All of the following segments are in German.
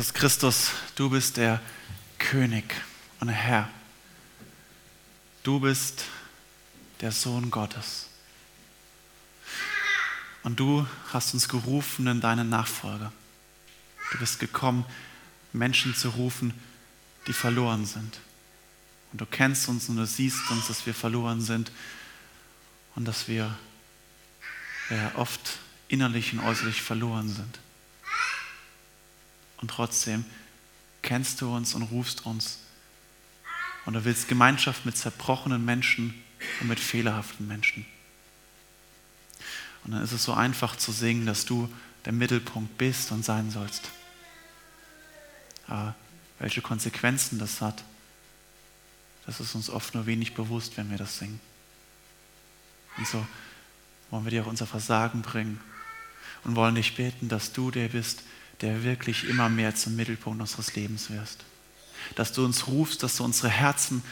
Jesus Christus, du bist der König und Herr. Du bist der Sohn Gottes. Und du hast uns gerufen in deine Nachfolge. Du bist gekommen, Menschen zu rufen, die verloren sind. Und du kennst uns und du siehst uns, dass wir verloren sind und dass wir ja, oft innerlich und äußerlich verloren sind. Und trotzdem kennst du uns und rufst uns. Und du willst Gemeinschaft mit zerbrochenen Menschen und mit fehlerhaften Menschen. Und dann ist es so einfach zu singen, dass du der Mittelpunkt bist und sein sollst. Aber welche Konsequenzen das hat, das ist uns oft nur wenig bewusst, wenn wir das singen. Und so wollen wir dir auch unser Versagen bringen und wollen dich beten, dass du der bist, der wirklich immer mehr zum Mittelpunkt unseres Lebens wirst. Dass du uns rufst, dass du unsere Herzen,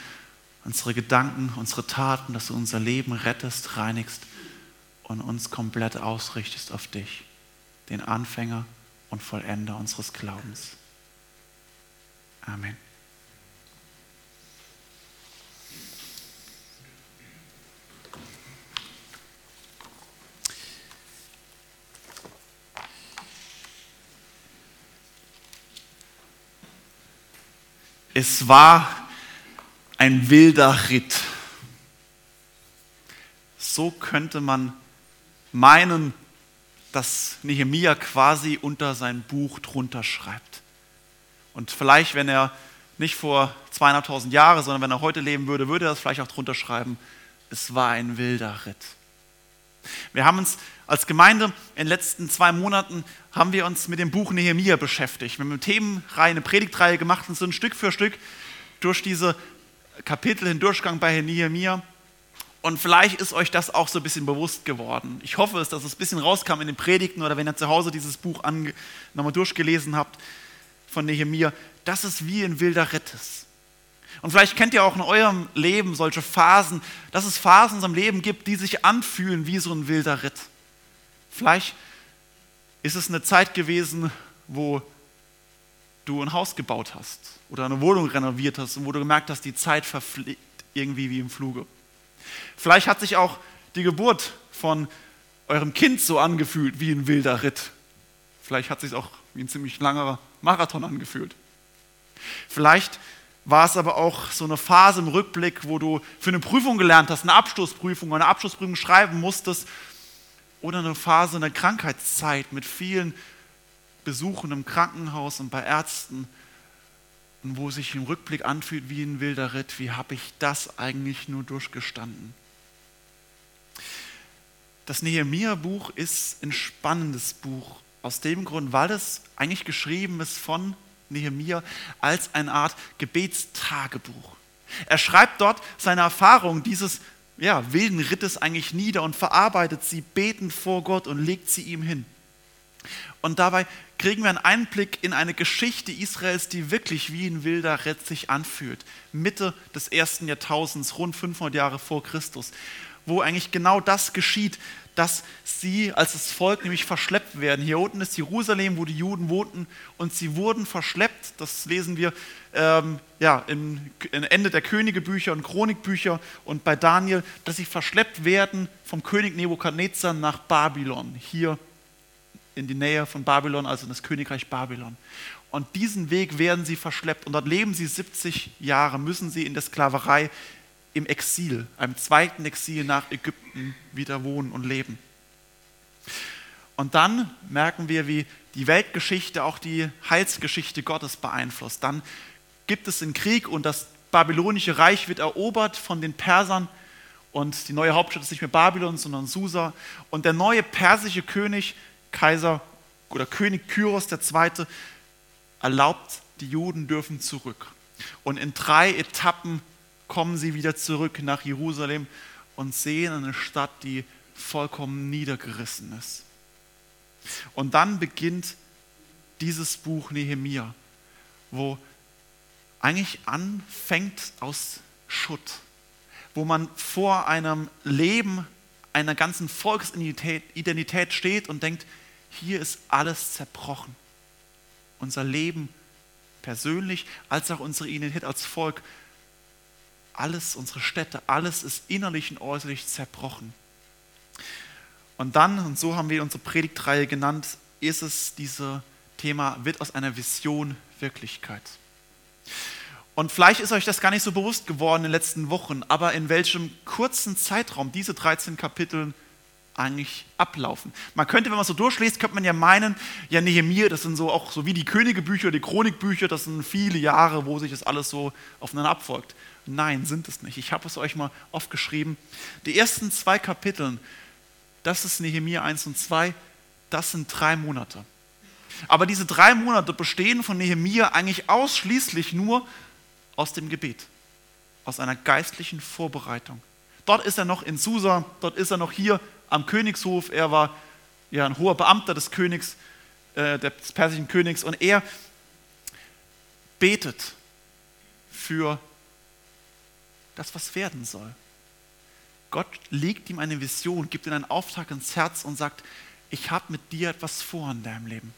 unsere Gedanken, unsere Taten, dass du unser Leben rettest, reinigst und uns komplett ausrichtest auf dich, den Anfänger und Vollender unseres Glaubens. Amen. Es war ein wilder Ritt. So könnte man meinen, dass Nehemia quasi unter sein Buch drunter schreibt. Und vielleicht, wenn er nicht vor zweieinhalbtausend Jahren, sondern wenn er heute leben würde, würde er das vielleicht auch drunter schreiben. Es war ein wilder Ritt. Wir haben uns als Gemeinde in den letzten zwei Monaten haben wir uns mit dem Buch Nehemia beschäftigt. Wir haben eine Themenreihe, eine Predigtreihe gemacht und sind Stück für Stück durch diese Kapitel hindurchgegangen bei Nehemia. Und vielleicht ist euch das auch so ein bisschen bewusst geworden. Ich hoffe es, dass es ein bisschen rauskam in den Predigten oder wenn ihr zu Hause dieses Buch nochmal durchgelesen habt von Nehemia, dass es wie ein wilder Ritt ist. Und vielleicht kennt ihr auch in eurem Leben solche Phasen, dass es Phasen in unserem Leben gibt, die sich anfühlen wie so ein wilder Ritt. Vielleicht ist es eine Zeit gewesen, wo du ein Haus gebaut hast oder eine Wohnung renoviert hast und wo du gemerkt hast, die Zeit verfliegt irgendwie wie im Fluge. Vielleicht hat sich auch die Geburt von eurem Kind so angefühlt wie ein wilder Ritt. Vielleicht hat sich auch wie ein ziemlich langer Marathon angefühlt. Vielleicht war es aber auch so eine Phase im Rückblick, wo du für eine Prüfung gelernt hast, eine Abschlussprüfung, eine Abschlussprüfung schreiben musstest oder eine Phase, eine Krankheitszeit mit vielen Besuchen im Krankenhaus und bei Ärzten wo sich im Rückblick anfühlt wie ein wilder Ritt. Wie habe ich das eigentlich nur durchgestanden? Das Nehemia-Buch ist ein spannendes Buch aus dem Grund, weil es eigentlich geschrieben ist von Nehemia als eine Art Gebetstagebuch. Er schreibt dort seine Erfahrung dieses ja, wilden Rittes eigentlich nieder und verarbeitet sie betend vor Gott und legt sie ihm hin. Und dabei kriegen wir einen Einblick in eine Geschichte Israels, die wirklich wie ein wilder Ritt sich anfühlt. Mitte des ersten Jahrtausends, rund 500 Jahre vor Christus, wo eigentlich genau das geschieht, dass sie als das Volk nämlich verschleppt werden. Hier unten ist Jerusalem, wo die Juden wohnten, und sie wurden verschleppt. Das lesen wir ähm, ja, im, Ende der Königebücher und Chronikbücher und bei Daniel, dass sie verschleppt werden vom König Nebukadnezar nach Babylon, hier in die Nähe von Babylon, also in das Königreich Babylon. Und diesen Weg werden sie verschleppt und dort leben sie 70 Jahre, müssen sie in der Sklaverei im Exil, einem zweiten Exil nach Ägypten wieder wohnen und leben. Und dann merken wir, wie die Weltgeschichte auch die Heilsgeschichte Gottes beeinflusst. Dann gibt es einen Krieg und das babylonische Reich wird erobert von den Persern und die neue Hauptstadt ist nicht mehr Babylon, sondern Susa. Und der neue persische König, Kaiser oder König Kyros II., erlaubt, die Juden dürfen zurück. Und in drei Etappen kommen sie wieder zurück nach Jerusalem und sehen eine Stadt, die vollkommen niedergerissen ist. Und dann beginnt dieses Buch Nehemia, wo eigentlich anfängt aus Schutt, wo man vor einem Leben einer ganzen Volksidentität steht und denkt, hier ist alles zerbrochen. unser Leben persönlich, als auch unsere Identität als Volk, alles, unsere Städte, alles ist innerlich und äußerlich zerbrochen. Und dann, und so haben wir unsere Predigtreihe genannt, ist es dieses Thema, wird aus einer Vision Wirklichkeit. Und vielleicht ist euch das gar nicht so bewusst geworden in den letzten Wochen, aber in welchem kurzen Zeitraum diese 13 Kapitel eigentlich ablaufen. Man könnte, wenn man so durchliest, könnte man ja meinen, ja Nehemiah, das sind so auch so wie die Königebücher, die Chronikbücher, das sind viele Jahre, wo sich das alles so aufeinander abfolgt. Nein, sind es nicht. Ich habe es euch mal aufgeschrieben. Die ersten zwei Kapitel, das ist Nehemiah 1 und 2, das sind drei Monate. Aber diese drei Monate bestehen von Nehemiah eigentlich ausschließlich nur aus dem Gebet, aus einer geistlichen Vorbereitung. Dort ist er noch in Susa, dort ist er noch hier am Königshof. Er war ja ein hoher Beamter des Königs, äh, des persischen Königs, und er betet für das, was werden soll. Gott legt ihm eine Vision, gibt ihm einen Auftrag ins Herz und sagt, ich habe mit dir etwas vor in deinem Leben.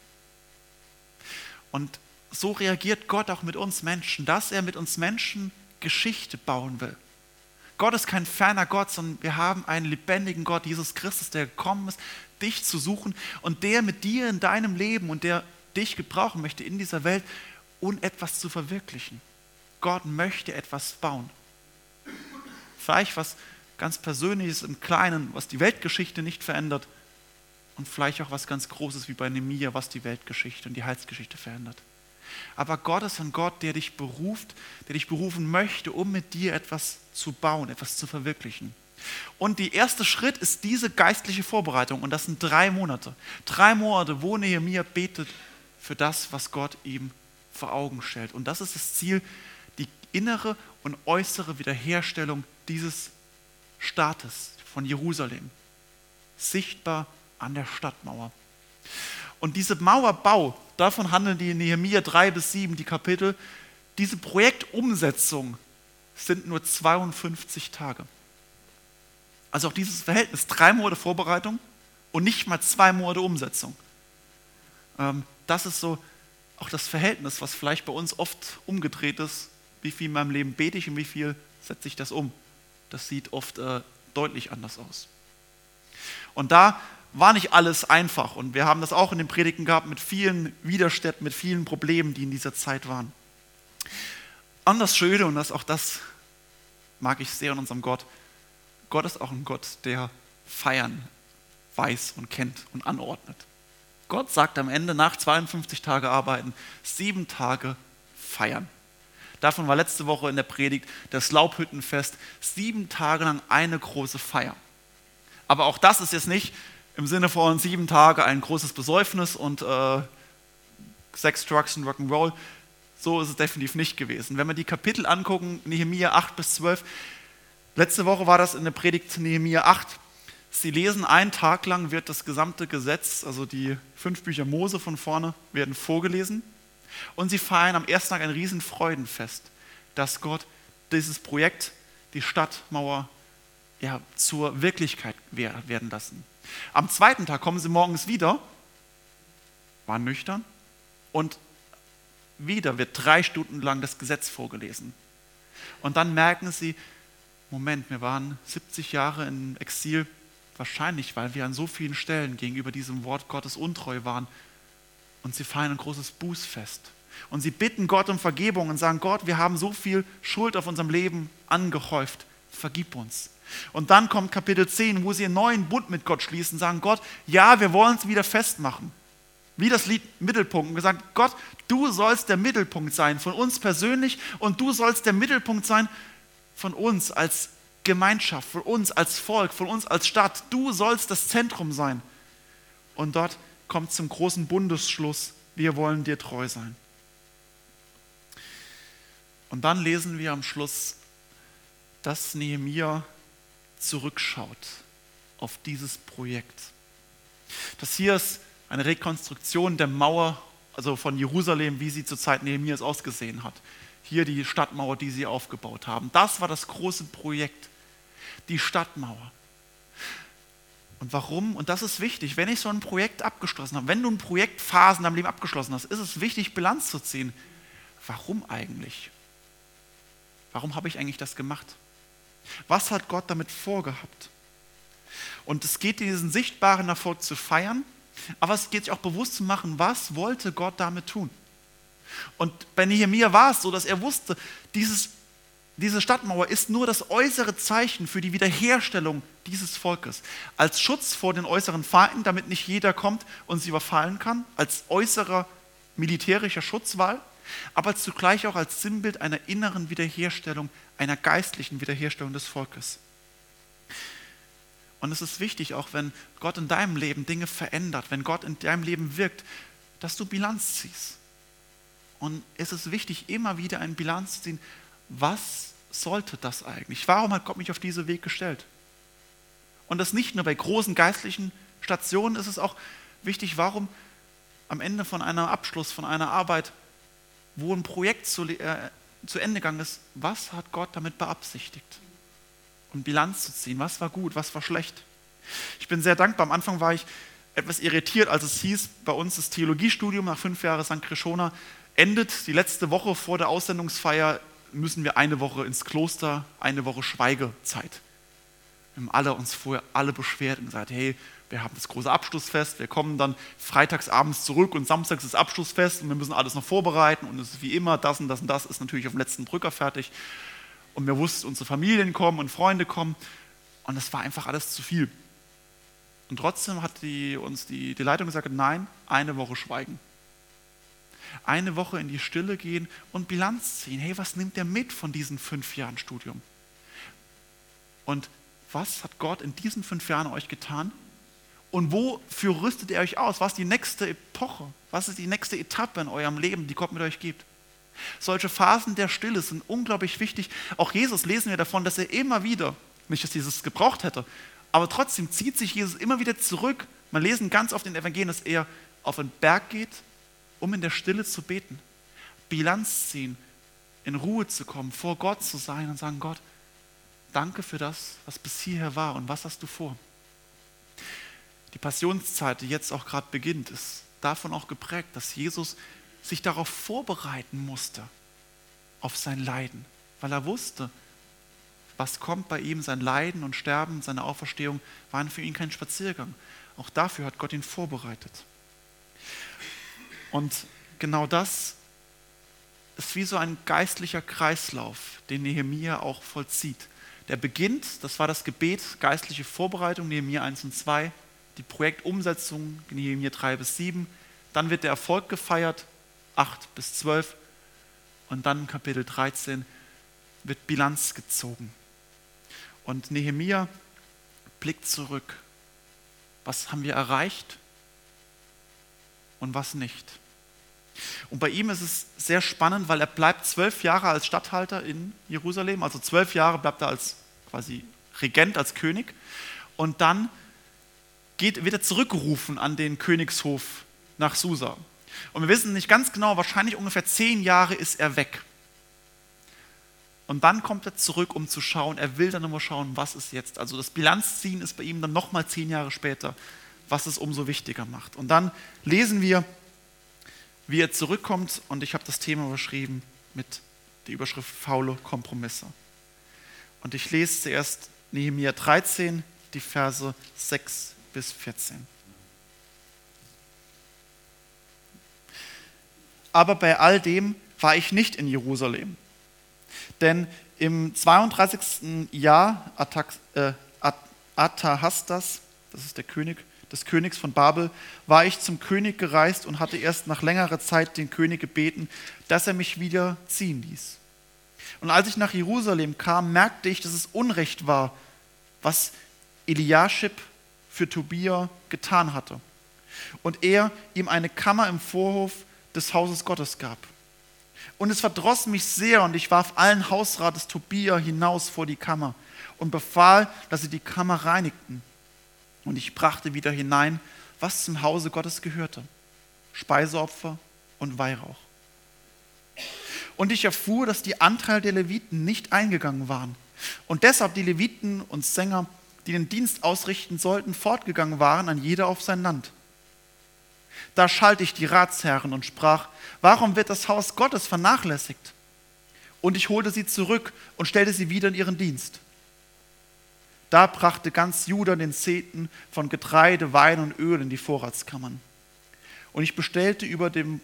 Und so reagiert Gott auch mit uns Menschen, dass er mit uns Menschen Geschichte bauen will. Gott ist kein ferner Gott, sondern wir haben einen lebendigen Gott, Jesus Christus, der gekommen ist, dich zu suchen und der mit dir in deinem Leben und der dich gebrauchen möchte in dieser Welt, um etwas zu verwirklichen. Gott möchte etwas bauen. Vielleicht was ganz Persönliches im Kleinen, was die Weltgeschichte nicht verändert und vielleicht auch was ganz Großes wie bei Nemia, was die Weltgeschichte und die Heilsgeschichte verändert. Aber Gott ist ein Gott, der dich beruft, der dich berufen möchte, um mit dir etwas zu bauen, etwas zu verwirklichen. Und der erste Schritt ist diese geistliche Vorbereitung. Und das sind drei Monate. Drei Monate, wo Nehemiah betet für das, was Gott ihm vor Augen stellt. Und das ist das Ziel, die innere und äußere Wiederherstellung dieses Staates von Jerusalem. Sichtbar an der Stadtmauer. Und diese Mauerbau, davon handeln die Nehemiah 3 bis 7, die Kapitel, diese Projektumsetzung sind nur 52 Tage. Also auch dieses Verhältnis, drei Monate Vorbereitung und nicht mal zwei Monate Umsetzung. Ähm, das ist so auch das Verhältnis, was vielleicht bei uns oft umgedreht ist. Wie viel in meinem Leben bete ich und wie viel setze ich das um? Das sieht oft äh, deutlich anders aus. Und da war nicht alles einfach. Und wir haben das auch in den Predigten gehabt mit vielen Widerständen, mit vielen Problemen, die in dieser Zeit waren. Und das Schöne, und das, auch das mag ich sehr in unserem Gott, Gott ist auch ein Gott, der Feiern weiß und kennt und anordnet. Gott sagt am Ende nach 52 Tage Arbeiten, sieben Tage feiern. Davon war letzte Woche in der Predigt das Laubhüttenfest, sieben Tage lang eine große Feier. Aber auch das ist jetzt nicht, im Sinne von sieben Tage ein großes Besäufnis und äh, Sex, Drugs und Rock'n'Roll. So ist es definitiv nicht gewesen. Wenn wir die Kapitel angucken, Nehemiah 8 bis 12, letzte Woche war das in der Predigt Nehemiah 8. Sie lesen einen Tag lang, wird das gesamte Gesetz, also die fünf Bücher Mose von vorne, werden vorgelesen. Und sie feiern am ersten Tag ein Riesenfreudenfest, dass Gott dieses Projekt, die Stadtmauer, ja, zur Wirklichkeit werden lassen. Am zweiten Tag kommen sie morgens wieder, waren nüchtern und wieder wird drei Stunden lang das Gesetz vorgelesen. Und dann merken sie, Moment, wir waren 70 Jahre im Exil, wahrscheinlich, weil wir an so vielen Stellen gegenüber diesem Wort Gottes untreu waren. Und sie feiern ein großes Bußfest. Und sie bitten Gott um Vergebung und sagen, Gott, wir haben so viel Schuld auf unserem Leben angehäuft, vergib uns. Und dann kommt Kapitel 10, wo sie einen neuen Bund mit Gott schließen, sagen, Gott, ja, wir wollen es wieder festmachen. Wie das Lied Mittelpunkt. Und gesagt, Gott, du sollst der Mittelpunkt sein von uns persönlich und du sollst der Mittelpunkt sein von uns als Gemeinschaft, von uns als Volk, von uns als Stadt. Du sollst das Zentrum sein. Und dort kommt zum großen Bundesschluss, wir wollen dir treu sein. Und dann lesen wir am Schluss, dass Nehemiah zurückschaut auf dieses Projekt. Das hier ist eine Rekonstruktion der Mauer, also von Jerusalem, wie sie zur Zeit Nehemias ausgesehen hat. Hier die Stadtmauer, die sie aufgebaut haben. Das war das große Projekt, die Stadtmauer. Und warum? Und das ist wichtig. Wenn ich so ein Projekt abgeschlossen habe, wenn du ein Projektphasen in deinem Leben abgeschlossen hast, ist es wichtig, Bilanz zu ziehen. Warum eigentlich? Warum habe ich eigentlich das gemacht? Was hat Gott damit vorgehabt? Und es geht diesen sichtbaren Erfolg zu feiern, aber es geht sich auch bewusst zu machen, was wollte Gott damit tun? Und bei Nehemiah war es so, dass er wusste, dieses, diese Stadtmauer ist nur das äußere Zeichen für die Wiederherstellung dieses Volkes. Als Schutz vor den äußeren Feinden, damit nicht jeder kommt und sie überfallen kann, als äußerer militärischer Schutzwall, aber zugleich auch als Sinnbild einer inneren Wiederherstellung, einer geistlichen Wiederherstellung des Volkes. Und es ist wichtig, auch wenn Gott in deinem Leben Dinge verändert, wenn Gott in deinem Leben wirkt, dass du Bilanz ziehst. Und es ist wichtig, immer wieder eine Bilanz zu ziehen. Was sollte das eigentlich? Warum hat Gott mich auf diesen Weg gestellt? Und das nicht nur bei großen geistlichen Stationen ist es auch wichtig, warum am Ende von einem Abschluss, von einer Arbeit, wo ein Projekt zu, äh, zu Ende gegangen ist, was hat Gott damit beabsichtigt? Und Bilanz zu ziehen, was war gut, was war schlecht. Ich bin sehr dankbar. Am Anfang war ich etwas irritiert, als es hieß, bei uns das Theologiestudium nach fünf Jahren St. Krishona endet die letzte Woche vor der Aussendungsfeier, müssen wir eine Woche ins Kloster, eine Woche Schweigezeit. Wir haben alle uns vorher alle beschwert und gesagt, hey, wir haben das große Abschlussfest, wir kommen dann freitags abends zurück und samstags ist Abschlussfest und wir müssen alles noch vorbereiten und es ist wie immer, das und das und das ist natürlich auf dem letzten Drücker fertig. Und wir wussten, unsere Familien kommen und Freunde kommen und es war einfach alles zu viel. Und trotzdem hat die, uns die, die Leitung gesagt, nein, eine Woche schweigen. Eine Woche in die Stille gehen und Bilanz ziehen. Hey, was nimmt der mit von diesen fünf Jahren Studium? Und was hat Gott in diesen fünf Jahren euch getan? Und wofür rüstet er euch aus? Was ist die nächste Epoche? Was ist die nächste Etappe in eurem Leben, die Gott mit euch gibt? Solche Phasen der Stille sind unglaublich wichtig. Auch Jesus lesen wir davon, dass er immer wieder, nicht dass Jesus es gebraucht hätte, aber trotzdem zieht sich Jesus immer wieder zurück. Man lesen ganz oft in den Evangelien, dass er auf den Berg geht, um in der Stille zu beten, Bilanz ziehen, in Ruhe zu kommen, vor Gott zu sein und sagen, Gott, danke für das, was bis hierher war und was hast du vor? Die Passionszeit, die jetzt auch gerade beginnt, ist davon auch geprägt, dass Jesus sich darauf vorbereiten musste, auf sein Leiden, weil er wusste, was kommt bei ihm, sein Leiden und Sterben, seine Auferstehung, waren für ihn kein Spaziergang. Auch dafür hat Gott ihn vorbereitet. Und genau das ist wie so ein geistlicher Kreislauf, den Nehemia auch vollzieht. Der beginnt, das war das Gebet, geistliche Vorbereitung, Nehemia 1 und 2, die Projektumsetzung, Nehemia 3 bis 7, dann wird der Erfolg gefeiert, 8 bis 12 und dann Kapitel 13 wird Bilanz gezogen. Und Nehemia blickt zurück. Was haben wir erreicht und was nicht? Und bei ihm ist es sehr spannend, weil er bleibt zwölf Jahre als Statthalter in Jerusalem, also zwölf Jahre bleibt er als quasi Regent, als König. Und dann geht, wird er zurückgerufen an den Königshof nach Susa. Und wir wissen nicht ganz genau, wahrscheinlich ungefähr zehn Jahre ist er weg. Und dann kommt er zurück, um zu schauen, er will dann nochmal schauen, was ist jetzt. Also das Bilanzziehen ist bei ihm dann nochmal zehn Jahre später, was es umso wichtiger macht. Und dann lesen wir, wie er zurückkommt und ich habe das Thema überschrieben mit der Überschrift faule Kompromisse. Und ich lese zuerst Nehemiah 13, die Verse 6 bis 14. Aber bei all dem war ich nicht in Jerusalem. Denn im 32. Jahr äh, Atahastas, das ist der König, des Königs von Babel, war ich zum König gereist und hatte erst nach längerer Zeit den König gebeten, dass er mich wieder ziehen ließ. Und als ich nach Jerusalem kam, merkte ich, dass es Unrecht war, was Eliaschib für Tobia getan hatte. Und er ihm eine Kammer im Vorhof des Hauses Gottes gab. Und es verdross mich sehr und ich warf allen Hausrat des Tobia hinaus vor die Kammer und befahl, dass sie die Kammer reinigten. Und ich brachte wieder hinein, was zum Hause Gottes gehörte: Speiseopfer und Weihrauch. Und ich erfuhr, dass die Anteil der Leviten nicht eingegangen waren und deshalb die Leviten und Sänger die den Dienst ausrichten sollten, fortgegangen waren, an jeder auf sein Land. Da schalte ich die Ratsherren und sprach, warum wird das Haus Gottes vernachlässigt? Und ich holte sie zurück und stellte sie wieder in ihren Dienst. Da brachte ganz Juda den Zehnten von Getreide, Wein und Öl in die Vorratskammern. Und ich bestellte über, dem,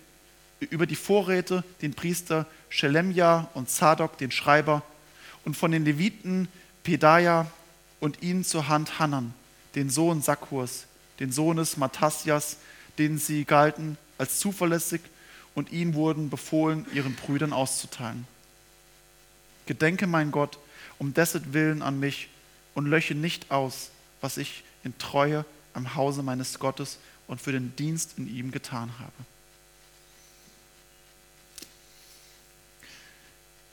über die Vorräte den Priester Schelemja und Zadok, den Schreiber, und von den Leviten Pedaja und ihn zur Hand Hanan, den Sohn Sakkurs, den Sohnes Matassias, den sie galten als zuverlässig und ihnen wurden befohlen, ihren Brüdern auszuteilen. Gedenke, mein Gott, um dessen Willen an mich und lösche nicht aus, was ich in Treue am Hause meines Gottes und für den Dienst in ihm getan habe.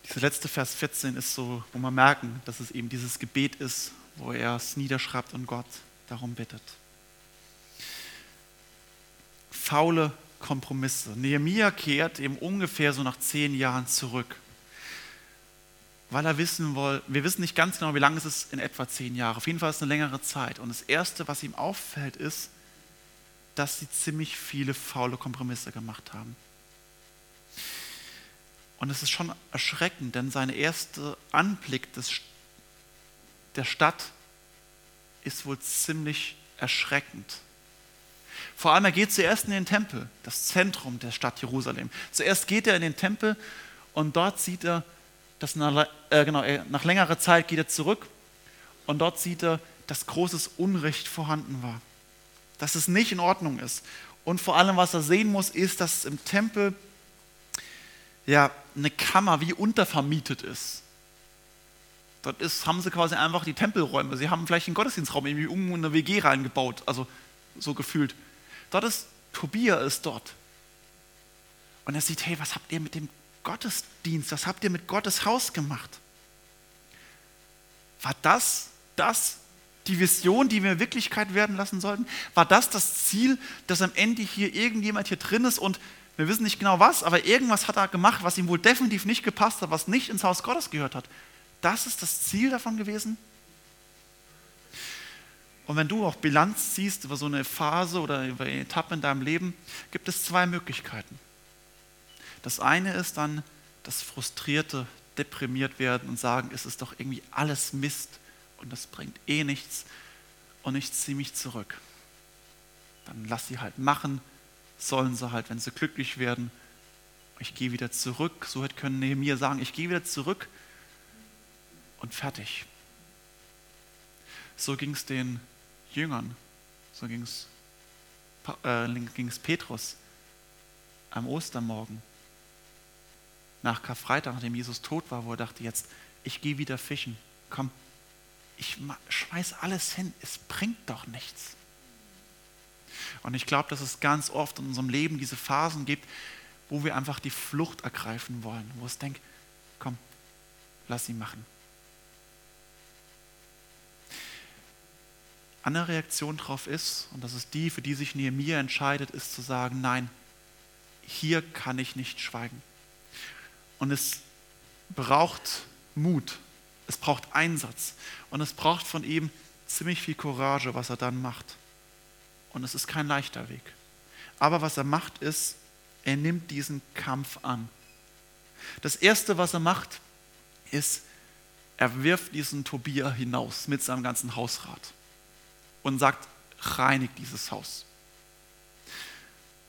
Dieser letzte Vers 14 ist so, wo wir merken, dass es eben dieses Gebet ist, wo er es niederschreibt und Gott darum bittet. Faule Kompromisse. Nehemiah kehrt eben ungefähr so nach zehn Jahren zurück weil er wissen will, wir wissen nicht ganz genau, wie lange es ist, in etwa zehn Jahre. Auf jeden Fall ist es eine längere Zeit. Und das Erste, was ihm auffällt, ist, dass sie ziemlich viele faule Kompromisse gemacht haben. Und es ist schon erschreckend, denn sein erster Anblick des, der Stadt ist wohl ziemlich erschreckend. Vor allem, er geht zuerst in den Tempel, das Zentrum der Stadt Jerusalem. Zuerst geht er in den Tempel und dort sieht er dass nach, äh, genau, nach längerer Zeit geht er zurück und dort sieht er, dass großes Unrecht vorhanden war, dass es nicht in Ordnung ist. Und vor allem, was er sehen muss, ist, dass im Tempel ja eine Kammer wie untervermietet ist. Dort ist, haben sie quasi einfach die Tempelräume. Sie haben vielleicht einen Gottesdienstraum irgendwie um eine WG reingebaut, also so gefühlt. Dort ist Tobia ist dort. Und er sieht, hey, was habt ihr mit dem Gottesdienst, was habt ihr mit Gottes Haus gemacht? War das das die Vision, die wir Wirklichkeit werden lassen sollten? War das das Ziel, dass am Ende hier irgendjemand hier drin ist und wir wissen nicht genau was, aber irgendwas hat er gemacht, was ihm wohl definitiv nicht gepasst hat, was nicht ins Haus Gottes gehört hat. Das ist das Ziel davon gewesen? Und wenn du auch Bilanz ziehst über so eine Phase oder über eine Etappe in deinem Leben, gibt es zwei Möglichkeiten. Das eine ist dann das frustrierte, deprimiert werden und sagen, es ist doch irgendwie alles Mist und das bringt eh nichts und ich ziehe mich zurück. Dann lass sie halt machen, sollen sie halt, wenn sie glücklich werden. Ich gehe wieder zurück, so können Nehemiah sagen, ich gehe wieder zurück und fertig. So ging es den Jüngern, so ging es äh, Petrus am Ostermorgen nach Karfreitag, nachdem Jesus tot war, wo er dachte, jetzt, ich gehe wieder fischen. Komm, ich schmeiß alles hin, es bringt doch nichts. Und ich glaube, dass es ganz oft in unserem Leben diese Phasen gibt, wo wir einfach die Flucht ergreifen wollen, wo es denkt, komm, lass sie machen. Eine Reaktion darauf ist, und das ist die, für die sich Nehemiah entscheidet, ist zu sagen, nein, hier kann ich nicht schweigen. Und es braucht Mut, es braucht Einsatz und es braucht von ihm ziemlich viel Courage, was er dann macht. Und es ist kein leichter Weg. Aber was er macht, ist, er nimmt diesen Kampf an. Das Erste, was er macht, ist, er wirft diesen Tobia hinaus mit seinem ganzen Hausrat und sagt, reinigt dieses Haus.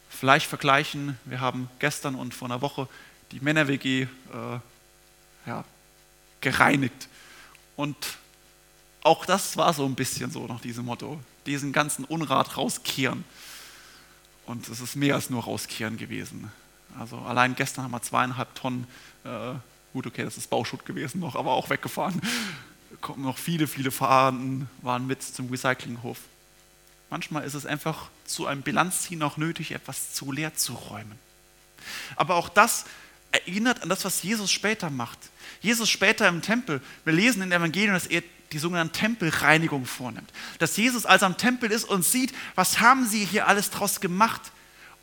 Vielleicht vergleichen, wir haben gestern und vor einer Woche die Männer-WG äh, ja, gereinigt. Und auch das war so ein bisschen so nach diesem Motto, diesen ganzen Unrat rauskehren. Und es ist mehr als nur rauskehren gewesen. Also allein gestern haben wir zweieinhalb Tonnen, äh, gut, okay, das ist Bauschutt gewesen noch, aber auch weggefahren. Kommen noch viele, viele Fahrten, waren mit zum Recyclinghof. Manchmal ist es einfach zu einem Bilanzziehen auch nötig, etwas zu leer zu räumen. Aber auch das erinnert an das, was Jesus später macht. Jesus später im Tempel, wir lesen in dem Evangelium, dass er die sogenannte Tempelreinigung vornimmt. Dass Jesus als am Tempel ist und sieht, was haben sie hier alles draus gemacht.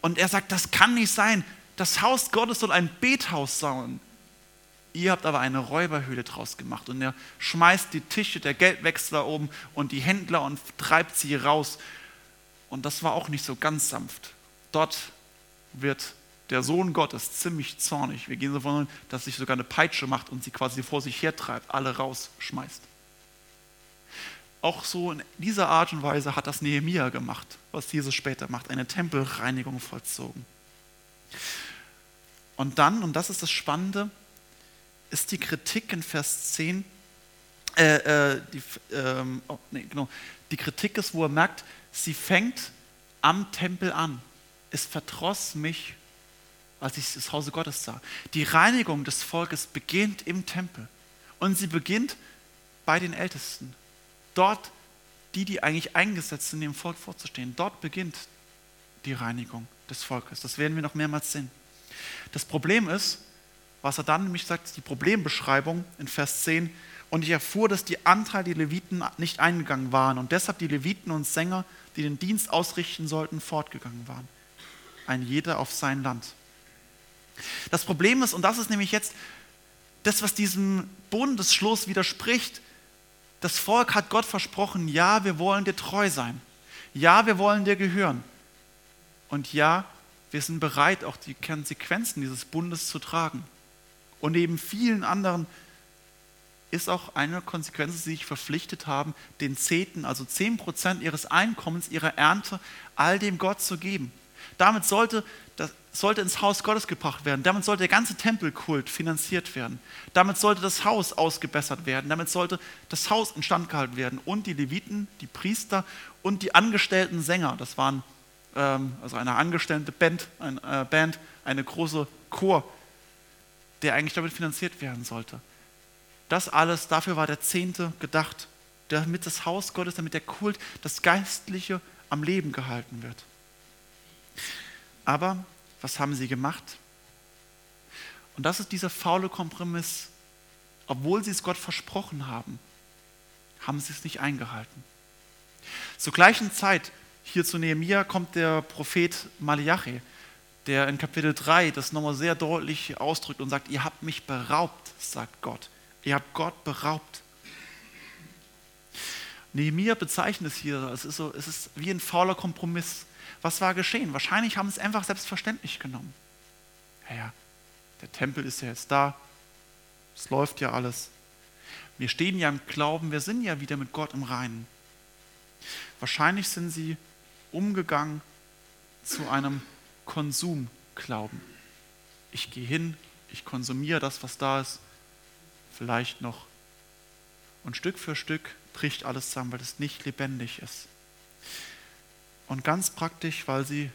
Und er sagt, das kann nicht sein. Das Haus Gottes soll ein Bethaus sein. Ihr habt aber eine Räuberhöhle draus gemacht. Und er schmeißt die Tische der Geldwechsler oben und die Händler und treibt sie raus. Und das war auch nicht so ganz sanft. Dort wird der Sohn Gottes ziemlich zornig. Wir gehen davon, dass sich sogar eine Peitsche macht und sie quasi vor sich hertreibt, alle rausschmeißt. Auch so in dieser Art und Weise hat das Nehemia gemacht, was Jesus später macht, eine Tempelreinigung vollzogen. Und dann, und das ist das Spannende, ist die Kritik in Vers 10, äh, äh, die, ähm, oh, nee, genau, die Kritik ist, wo er merkt, sie fängt am Tempel an. Es verdross mich, als ich das Hause Gottes sah. Die Reinigung des Volkes beginnt im Tempel. Und sie beginnt bei den Ältesten. Dort, die, die eigentlich eingesetzt sind, dem Volk vorzustehen. Dort beginnt die Reinigung des Volkes. Das werden wir noch mehrmals sehen. Das Problem ist, was er dann nämlich sagt, die Problembeschreibung in Vers 10. Und ich erfuhr, dass die Anteil der Leviten nicht eingegangen waren und deshalb die Leviten und Sänger, die den Dienst ausrichten sollten, fortgegangen waren. Ein jeder auf sein Land. Das Problem ist, und das ist nämlich jetzt das, was diesem Bundesschluss widerspricht, das Volk hat Gott versprochen, ja, wir wollen dir treu sein. Ja, wir wollen dir gehören. Und ja, wir sind bereit, auch die Konsequenzen dieses Bundes zu tragen. Und neben vielen anderen ist auch eine Konsequenz, dass sie sich verpflichtet haben, den Zehnten, also 10% ihres Einkommens, ihrer Ernte, all dem Gott zu geben. Damit sollte, das sollte ins Haus Gottes gebracht werden. Damit sollte der ganze Tempelkult finanziert werden. Damit sollte das Haus ausgebessert werden. Damit sollte das Haus instand gehalten werden. Und die Leviten, die Priester und die angestellten Sänger, das waren ähm, also eine angestellte Band, ein, äh, Band, eine große Chor, der eigentlich damit finanziert werden sollte. Das alles, dafür war der Zehnte gedacht, damit das Haus Gottes, damit der Kult, das Geistliche am Leben gehalten wird. Aber was haben sie gemacht? Und das ist dieser faule Kompromiss. Obwohl sie es Gott versprochen haben, haben sie es nicht eingehalten. Zur gleichen Zeit, hier zu Nehemiah, kommt der Prophet Malachi der in Kapitel 3 das nochmal sehr deutlich ausdrückt und sagt, ihr habt mich beraubt, sagt Gott. Ihr habt Gott beraubt. Nehemiah bezeichnet es hier, es ist, so, es ist wie ein fauler Kompromiss. Was war geschehen? Wahrscheinlich haben sie es einfach selbstverständlich genommen. Ja, der Tempel ist ja jetzt da, es läuft ja alles. Wir stehen ja im Glauben, wir sind ja wieder mit Gott im Reinen. Wahrscheinlich sind sie umgegangen zu einem Konsumglauben. Ich gehe hin, ich konsumiere das, was da ist, vielleicht noch. Und Stück für Stück bricht alles zusammen, weil es nicht lebendig ist. Und ganz praktisch, weil sie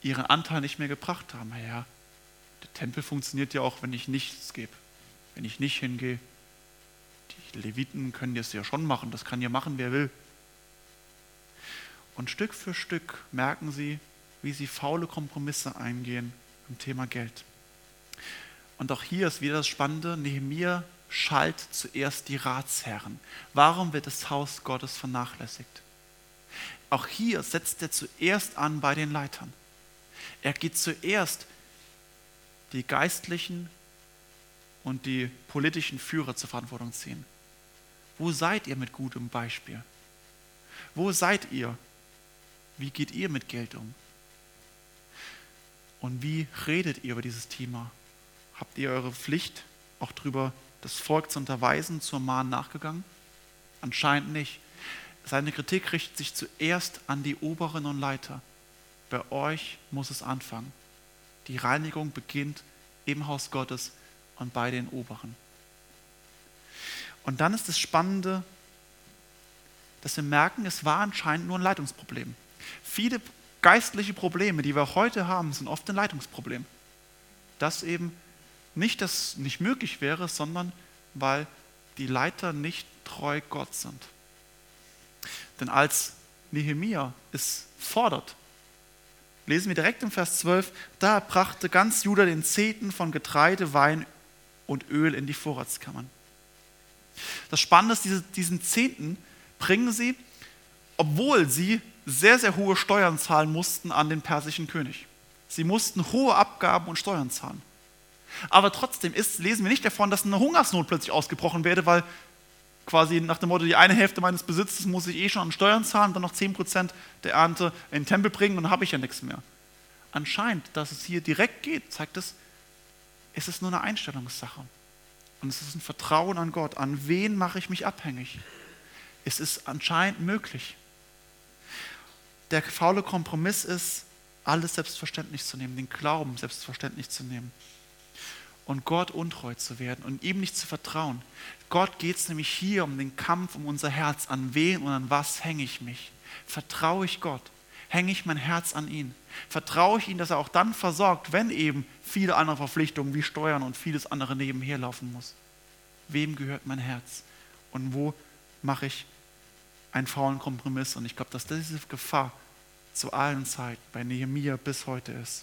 ihren Anteil nicht mehr gebracht haben. Ja, der Tempel funktioniert ja auch, wenn ich nichts gebe. Wenn ich nicht hingehe. Die Leviten können das ja schon machen, das kann ja machen, wer will. Und Stück für Stück merken sie, wie sie faule Kompromisse eingehen im Thema Geld. Und auch hier ist wieder das Spannende, Nehemiah schalt zuerst die Ratsherren. Warum wird das Haus Gottes vernachlässigt? Auch hier setzt er zuerst an bei den Leitern. Er geht zuerst die geistlichen und die politischen Führer zur Verantwortung ziehen. Wo seid ihr mit gutem Beispiel? Wo seid ihr? Wie geht ihr mit Geld um? Und wie redet ihr über dieses Thema? Habt ihr eure Pflicht auch darüber, das Volk zu unterweisen, zu ermahnen, nachgegangen? Anscheinend nicht. Seine Kritik richtet sich zuerst an die Oberen und Leiter. Bei euch muss es anfangen. Die Reinigung beginnt im Haus Gottes und bei den Oberen. Und dann ist das Spannende, dass wir merken, es war anscheinend nur ein Leitungsproblem. Viele geistliche Probleme, die wir heute haben, sind oft ein Leitungsproblem. Das eben nicht, dass nicht möglich wäre, sondern weil die Leiter nicht treu Gott sind. Denn als Nehemia es fordert, lesen wir direkt im Vers 12, da brachte ganz Juda den Zehnten von Getreide, Wein und Öl in die Vorratskammern. Das Spannende ist, diesen Zehnten bringen sie, obwohl sie sehr, sehr hohe Steuern zahlen mussten an den persischen König. Sie mussten hohe Abgaben und Steuern zahlen. Aber trotzdem ist, lesen wir nicht davon, dass eine Hungersnot plötzlich ausgebrochen werde, weil quasi nach dem Motto, die eine Hälfte meines Besitzes muss ich eh schon an Steuern zahlen, dann noch 10% der Ernte in den Tempel bringen und dann habe ich ja nichts mehr. Anscheinend, dass es hier direkt geht, zeigt es, es ist nur eine Einstellungssache. Und es ist ein Vertrauen an Gott. An wen mache ich mich abhängig? Es ist anscheinend möglich. Der faule Kompromiss ist, alles selbstverständlich zu nehmen, den Glauben selbstverständlich zu nehmen und Gott untreu zu werden und ihm nicht zu vertrauen. Gott geht es nämlich hier um den Kampf um unser Herz. An wen und an was hänge ich mich? Vertraue ich Gott? Hänge ich mein Herz an ihn? Vertraue ich ihm, dass er auch dann versorgt, wenn eben viele andere Verpflichtungen wie Steuern und vieles andere nebenher laufen muss? Wem gehört mein Herz? Und wo mache ich einen faulen Kompromiss? Und ich glaube, dass diese Gefahr zu allen Zeiten bei Nehemiah bis heute ist.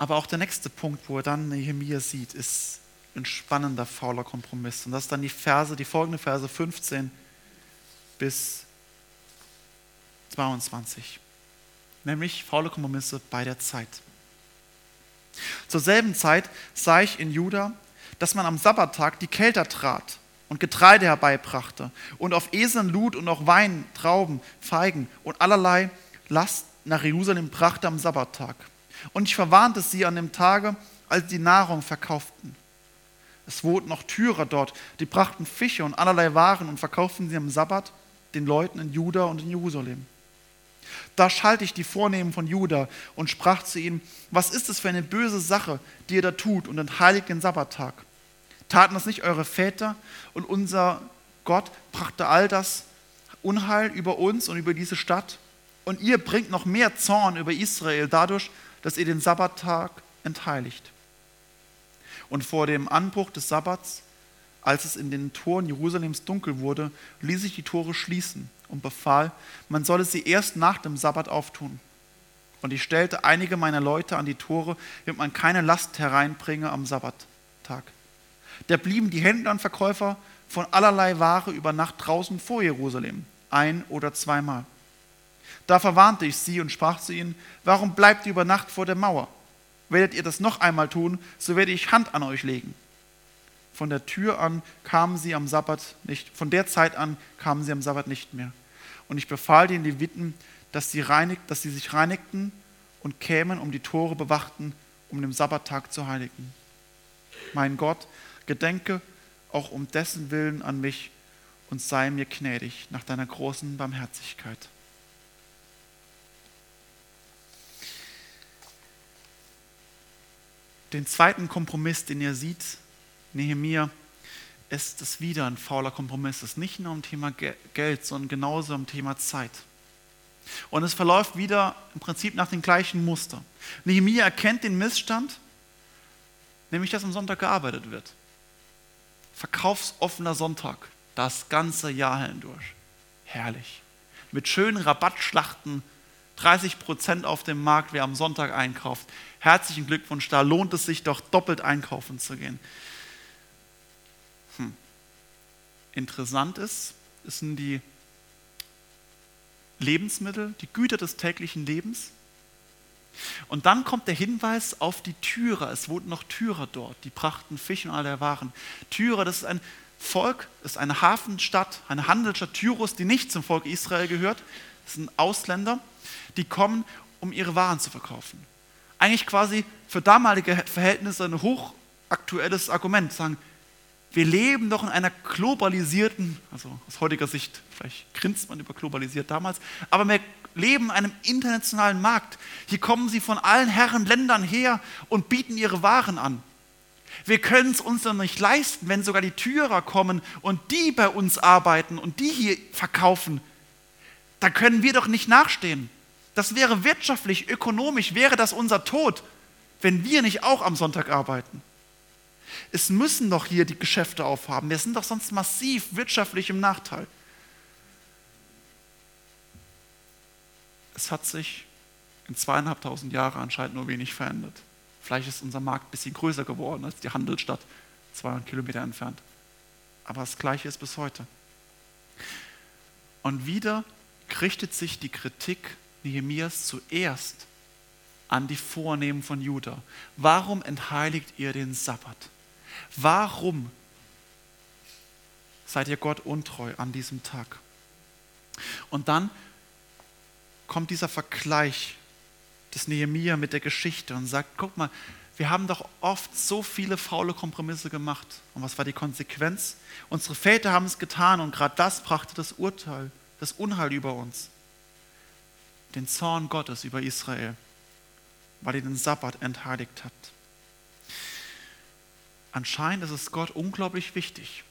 Aber auch der nächste Punkt, wo er dann Nehemiah sieht, ist ein spannender, fauler Kompromiss. Und das ist dann die Verse, die folgende Verse 15 bis 22. Nämlich faule Kompromisse bei der Zeit. Zur selben Zeit sah ich in Juda, dass man am Sabbattag die Kälter trat und Getreide herbeibrachte und auf Eseln lud und auch Wein, Trauben, Feigen und allerlei Last nach Jerusalem brachte am Sabbattag. Und ich verwarnte sie an dem Tage, als sie die Nahrung verkauften. Es wohnten noch Türer dort, die brachten Fische und allerlei Waren und verkauften sie am Sabbat den Leuten in Juda und in Jerusalem. Da schalte ich die Vornehmen von Juda und sprach zu ihnen, was ist es für eine böse Sache, die ihr da tut und entheiligt den Sabbattag? Taten das nicht eure Väter und unser Gott brachte all das Unheil über uns und über diese Stadt? Und ihr bringt noch mehr Zorn über Israel dadurch, dass ihr den Sabbattag entheiligt. Und vor dem Anbruch des Sabbats, als es in den Toren Jerusalems dunkel wurde, ließ ich die Tore schließen und befahl, man solle sie erst nach dem Sabbat auftun. Und ich stellte einige meiner Leute an die Tore, damit man keine Last hereinbringe am Sabbattag. Da blieben die Händler und Verkäufer von allerlei Ware über Nacht draußen vor Jerusalem, ein oder zweimal. Da verwarnte ich sie und sprach zu ihnen, warum bleibt ihr über Nacht vor der Mauer? Werdet ihr das noch einmal tun, so werde ich Hand an euch legen. Von der Tür an kamen sie am Sabbat nicht, von der Zeit an kamen sie am Sabbat nicht mehr. Und ich befahl den Leviten, dass sie, reinigt, dass sie sich reinigten und kämen, um die Tore bewachten, um den Sabbattag zu heiligen. Mein Gott, gedenke auch um dessen Willen an mich und sei mir gnädig nach deiner großen Barmherzigkeit. Den zweiten Kompromiss, den ihr seht, Nehemiah, ist es wieder ein fauler Kompromiss. Es ist nicht nur um Thema Geld, sondern genauso um Thema Zeit. Und es verläuft wieder im Prinzip nach dem gleichen Muster. Nehemiah erkennt den Missstand, nämlich dass am Sonntag gearbeitet wird. Verkaufsoffener Sonntag, das ganze Jahr hindurch. Herrlich. Mit schönen Rabattschlachten 30 Prozent auf dem Markt, wer am Sonntag einkauft. Herzlichen Glückwunsch, da lohnt es sich doch doppelt einkaufen zu gehen. Hm. Interessant ist, es sind die Lebensmittel, die Güter des täglichen Lebens. Und dann kommt der Hinweis auf die Tyrer. Es wohnten noch Tyrer dort, die brachten Fisch und all der Waren. Tyrer, das ist ein Volk, ist eine Hafenstadt, eine Handelsstadt Tyrus, die nicht zum Volk Israel gehört. Das sind Ausländer die kommen, um ihre Waren zu verkaufen. Eigentlich quasi für damalige Verhältnisse ein hochaktuelles Argument. Sagen, wir leben doch in einer globalisierten, also aus heutiger Sicht, vielleicht grinst man über globalisiert damals, aber wir leben in einem internationalen Markt. Hier kommen sie von allen Herren Ländern her und bieten ihre Waren an. Wir können es uns doch nicht leisten, wenn sogar die Türer kommen und die bei uns arbeiten und die hier verkaufen. Da können wir doch nicht nachstehen. Das wäre wirtschaftlich, ökonomisch, wäre das unser Tod, wenn wir nicht auch am Sonntag arbeiten. Es müssen doch hier die Geschäfte aufhaben. Wir sind doch sonst massiv wirtschaftlich im Nachteil. Es hat sich in zweieinhalbtausend Jahren anscheinend nur wenig verändert. Vielleicht ist unser Markt ein bisschen größer geworden als die Handelsstadt, 200 Kilometer entfernt. Aber das Gleiche ist bis heute. Und wieder richtet sich die Kritik Nehemias zuerst an die Vornehmen von Juda. Warum entheiligt ihr den Sabbat? Warum seid ihr Gott untreu an diesem Tag? Und dann kommt dieser Vergleich des Nehemia mit der Geschichte und sagt, guck mal, wir haben doch oft so viele faule Kompromisse gemacht. Und was war die Konsequenz? Unsere Väter haben es getan und gerade das brachte das Urteil, das Unheil über uns. Den Zorn Gottes über Israel, weil ihr den Sabbat entheiligt habt. Anscheinend ist es Gott unglaublich wichtig.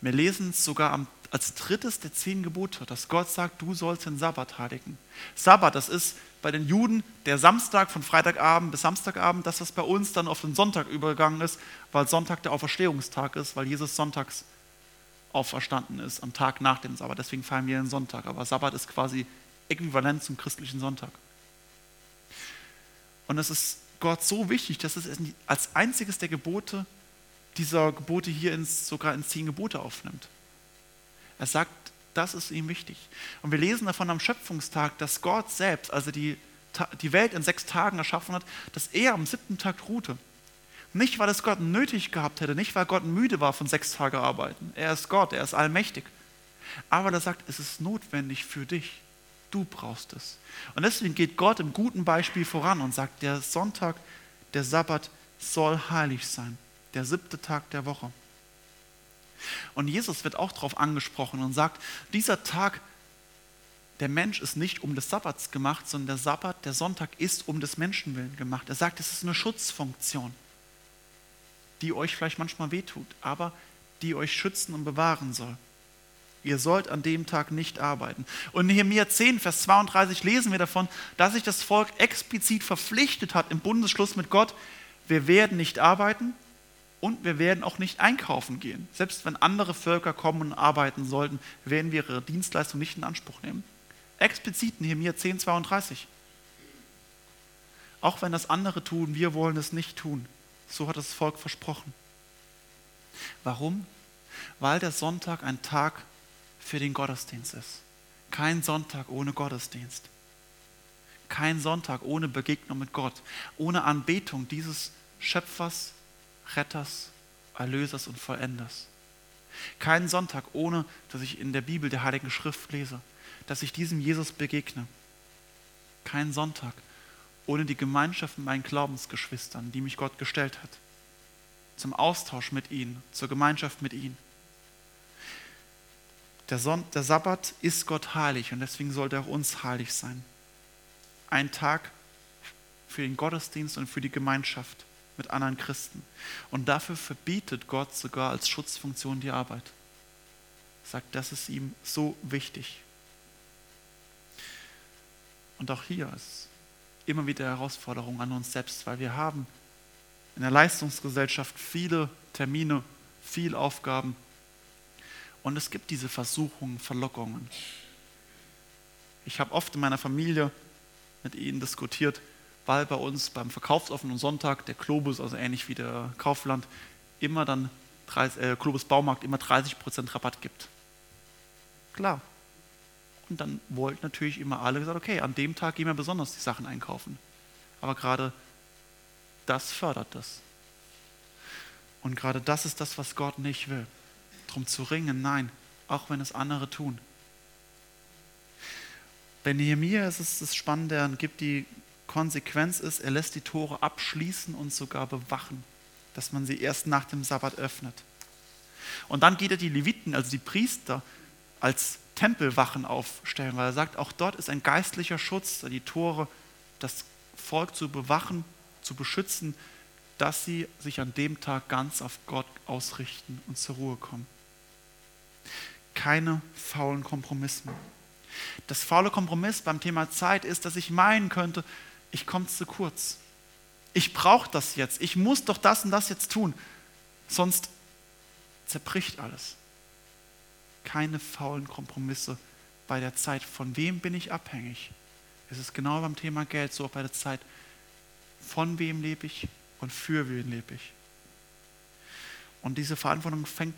Wir lesen es sogar als drittes der zehn Gebote, dass Gott sagt, du sollst den Sabbat heiligen. Sabbat, das ist bei den Juden der Samstag von Freitagabend bis Samstagabend, das bei uns dann auf den Sonntag übergegangen ist, weil Sonntag der Auferstehungstag ist, weil Jesus sonntags auferstanden ist, am Tag nach dem Sabbat. Deswegen feiern wir den Sonntag. Aber Sabbat ist quasi äquivalent zum christlichen Sonntag. Und es ist Gott so wichtig, dass es als einziges der Gebote dieser Gebote hier ins, sogar in zehn Gebote aufnimmt. Er sagt, das ist ihm wichtig. Und wir lesen davon am Schöpfungstag, dass Gott selbst, also die, die Welt in sechs Tagen erschaffen hat, dass er am siebten Tag ruhte. Nicht, weil es Gott nötig gehabt hätte, nicht, weil Gott müde war von sechs Tagen Arbeiten. Er ist Gott, er ist allmächtig. Aber er sagt, es ist notwendig für dich. Du brauchst es. Und deswegen geht Gott im guten Beispiel voran und sagt, der Sonntag, der Sabbat soll heilig sein. Der siebte Tag der Woche. Und Jesus wird auch darauf angesprochen und sagt, dieser Tag, der Mensch ist nicht um des Sabbats gemacht, sondern der Sabbat, der Sonntag ist um des Menschen willen gemacht. Er sagt, es ist eine Schutzfunktion, die euch vielleicht manchmal wehtut, aber die euch schützen und bewahren soll. Ihr sollt an dem Tag nicht arbeiten. Und in Nehemiah 10, Vers 32 lesen wir davon, dass sich das Volk explizit verpflichtet hat im Bundesschluss mit Gott, wir werden nicht arbeiten und wir werden auch nicht einkaufen gehen. Selbst wenn andere Völker kommen und arbeiten sollten, werden wir ihre Dienstleistung nicht in Anspruch nehmen. Explizit Nehemiah 10,32. Auch wenn das andere tun, wir wollen es nicht tun. So hat das Volk versprochen. Warum? Weil der Sonntag ein Tag für den Gottesdienst ist. Kein Sonntag ohne Gottesdienst. Kein Sonntag ohne Begegnung mit Gott, ohne Anbetung dieses Schöpfers, Retters, Erlösers und Vollenders. Keinen Sonntag, ohne dass ich in der Bibel der Heiligen Schrift lese, dass ich diesem Jesus begegne. Kein Sonntag, ohne die Gemeinschaft mit meinen Glaubensgeschwistern, die mich Gott gestellt hat. Zum Austausch mit ihnen, zur Gemeinschaft mit ihnen. Der, Son der Sabbat ist Gott heilig und deswegen sollte er auch uns heilig sein. Ein Tag für den Gottesdienst und für die Gemeinschaft mit anderen Christen. Und dafür verbietet Gott sogar als Schutzfunktion die Arbeit. Sagt, das ist ihm so wichtig. Und auch hier ist immer wieder Herausforderung an uns selbst, weil wir haben in der Leistungsgesellschaft viele Termine, viele Aufgaben. Und es gibt diese Versuchungen, Verlockungen. Ich habe oft in meiner Familie mit ihnen diskutiert, weil bei uns beim verkaufsoffenen Sonntag der Globus, also ähnlich wie der Kaufland, immer dann 30, äh, Globus Baumarkt immer 30% Rabatt gibt. Klar. Und dann wollten natürlich immer alle gesagt, okay, an dem Tag gehen wir besonders die Sachen einkaufen. Aber gerade das fördert das. Und gerade das ist das, was Gott nicht will. Drum zu ringen, nein, auch wenn es andere tun. Bei Nehemiah ist es das Spannende, er gibt die Konsequenz ist, er lässt die Tore abschließen und sogar bewachen, dass man sie erst nach dem Sabbat öffnet. Und dann geht er die Leviten, also die Priester, als Tempelwachen aufstellen, weil er sagt, auch dort ist ein geistlicher Schutz, die Tore, das Volk zu bewachen, zu beschützen, dass sie sich an dem Tag ganz auf Gott ausrichten und zur Ruhe kommen. Keine faulen Kompromisse. Das faule Kompromiss beim Thema Zeit ist, dass ich meinen könnte, ich komme zu kurz. Ich brauche das jetzt. Ich muss doch das und das jetzt tun. Sonst zerbricht alles. Keine faulen Kompromisse bei der Zeit. Von wem bin ich abhängig? Es ist genau beim Thema Geld so auch bei der Zeit. Von wem lebe ich und für wen lebe ich? Und diese Verantwortung fängt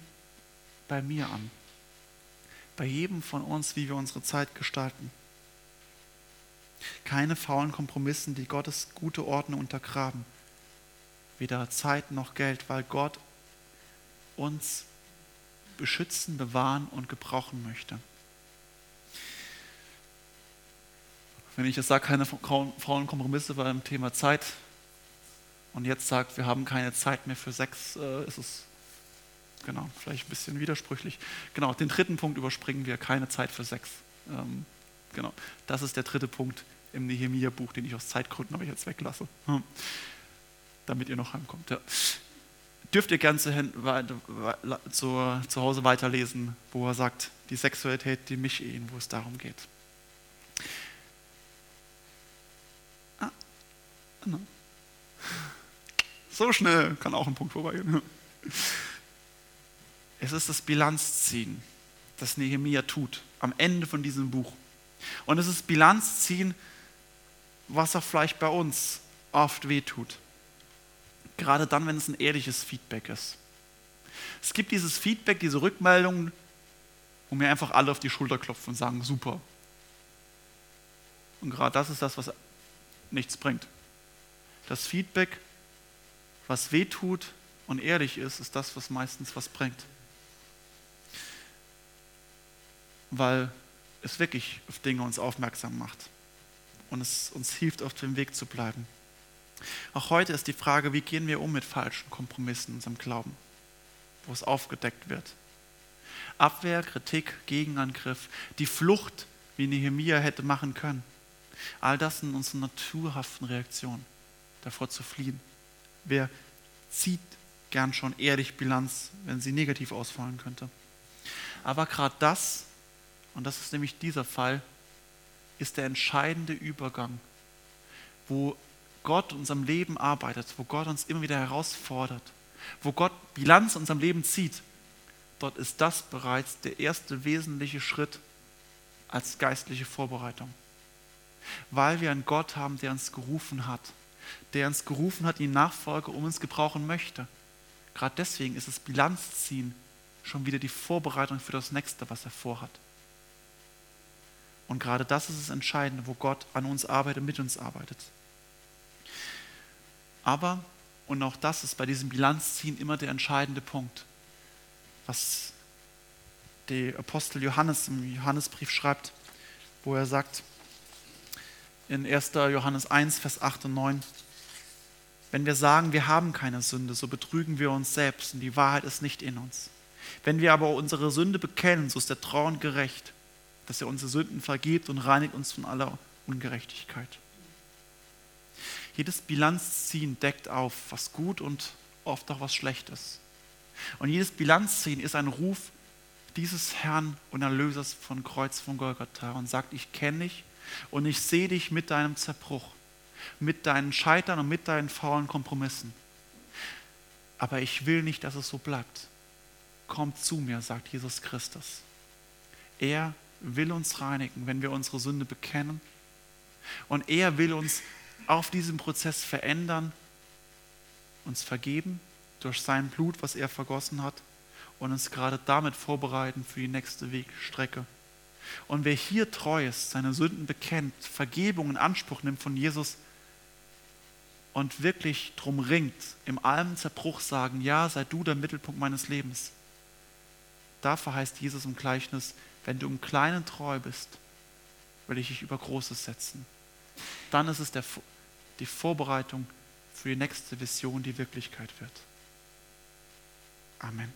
bei mir an. Bei jedem von uns, wie wir unsere Zeit gestalten. Keine faulen Kompromissen, die Gottes gute Ordnung untergraben. Weder Zeit noch Geld, weil Gott uns beschützen, bewahren und gebrauchen möchte. Wenn ich jetzt sage, keine faulen Kompromisse beim Thema Zeit und jetzt sagt, wir haben keine Zeit mehr für Sex, äh, ist es genau, vielleicht ein bisschen widersprüchlich. Genau, den dritten Punkt überspringen wir, keine Zeit für Sex. Ähm, genau, das ist der dritte Punkt im Nehemiah-Buch, den ich aus Zeitgründen aber jetzt weglasse, hm. damit ihr noch heimkommt. Ja. Dürft ihr gerne zu, zu, zu Hause weiterlesen, wo er sagt, die Sexualität, die mich ehen, wo es darum geht. Genau. So schnell kann auch ein Punkt vorbeigehen. Es ist das Bilanzziehen, das Nehemia tut am Ende von diesem Buch. Und es ist Bilanzziehen, was auch vielleicht bei uns oft wehtut. Gerade dann, wenn es ein ehrliches Feedback ist. Es gibt dieses Feedback, diese Rückmeldungen, wo mir einfach alle auf die Schulter klopfen und sagen, super. Und gerade das ist das, was nichts bringt. Das Feedback, was weh tut und ehrlich ist, ist das, was meistens was bringt. Weil es wirklich auf Dinge uns aufmerksam macht und es uns hilft, auf dem Weg zu bleiben. Auch heute ist die Frage, wie gehen wir um mit falschen Kompromissen in unserem Glauben, wo es aufgedeckt wird. Abwehr, Kritik, Gegenangriff, die Flucht, wie Nehemiah hätte machen können. All das sind unsere naturhaften Reaktionen davor zu fliehen. Wer zieht gern schon ehrlich Bilanz, wenn sie negativ ausfallen könnte? Aber gerade das, und das ist nämlich dieser Fall, ist der entscheidende Übergang, wo Gott in unserem Leben arbeitet, wo Gott uns immer wieder herausfordert, wo Gott Bilanz in unserem Leben zieht. Dort ist das bereits der erste wesentliche Schritt als geistliche Vorbereitung. Weil wir einen Gott haben, der uns gerufen hat der uns gerufen hat, die Nachfolge um uns gebrauchen möchte. Gerade deswegen ist das Bilanzziehen schon wieder die Vorbereitung für das Nächste, was er vorhat. Und gerade das ist das Entscheidende, wo Gott an uns arbeitet, mit uns arbeitet. Aber, und auch das ist bei diesem Bilanzziehen immer der entscheidende Punkt, was der Apostel Johannes im Johannesbrief schreibt, wo er sagt, in 1. Johannes 1, Vers 8 und 9, wenn wir sagen, wir haben keine Sünde, so betrügen wir uns selbst und die Wahrheit ist nicht in uns. Wenn wir aber unsere Sünde bekennen, so ist der Trau gerecht, dass er unsere Sünden vergibt und reinigt uns von aller Ungerechtigkeit. Jedes Bilanzziehen deckt auf, was gut und oft auch was schlecht ist. Und jedes Bilanzziehen ist ein Ruf dieses Herrn und Erlösers von Kreuz von Golgatha und sagt, ich kenne dich und ich sehe dich mit deinem Zerbruch mit deinen Scheitern und mit deinen faulen Kompromissen. Aber ich will nicht, dass es so bleibt. Kommt zu mir, sagt Jesus Christus. Er will uns reinigen, wenn wir unsere Sünde bekennen. Und er will uns auf diesem Prozess verändern, uns vergeben durch sein Blut, was er vergossen hat, und uns gerade damit vorbereiten für die nächste Wegstrecke. Und wer hier treu ist, seine Sünden bekennt, Vergebung in Anspruch nimmt von Jesus, und wirklich drum ringt, im allem Zerbruch sagen, ja, sei du der Mittelpunkt meines Lebens. Da verheißt Jesus im Gleichnis, wenn du im Kleinen treu bist, will ich dich über Großes setzen. Dann ist es der, die Vorbereitung für die nächste Vision, die Wirklichkeit wird. Amen.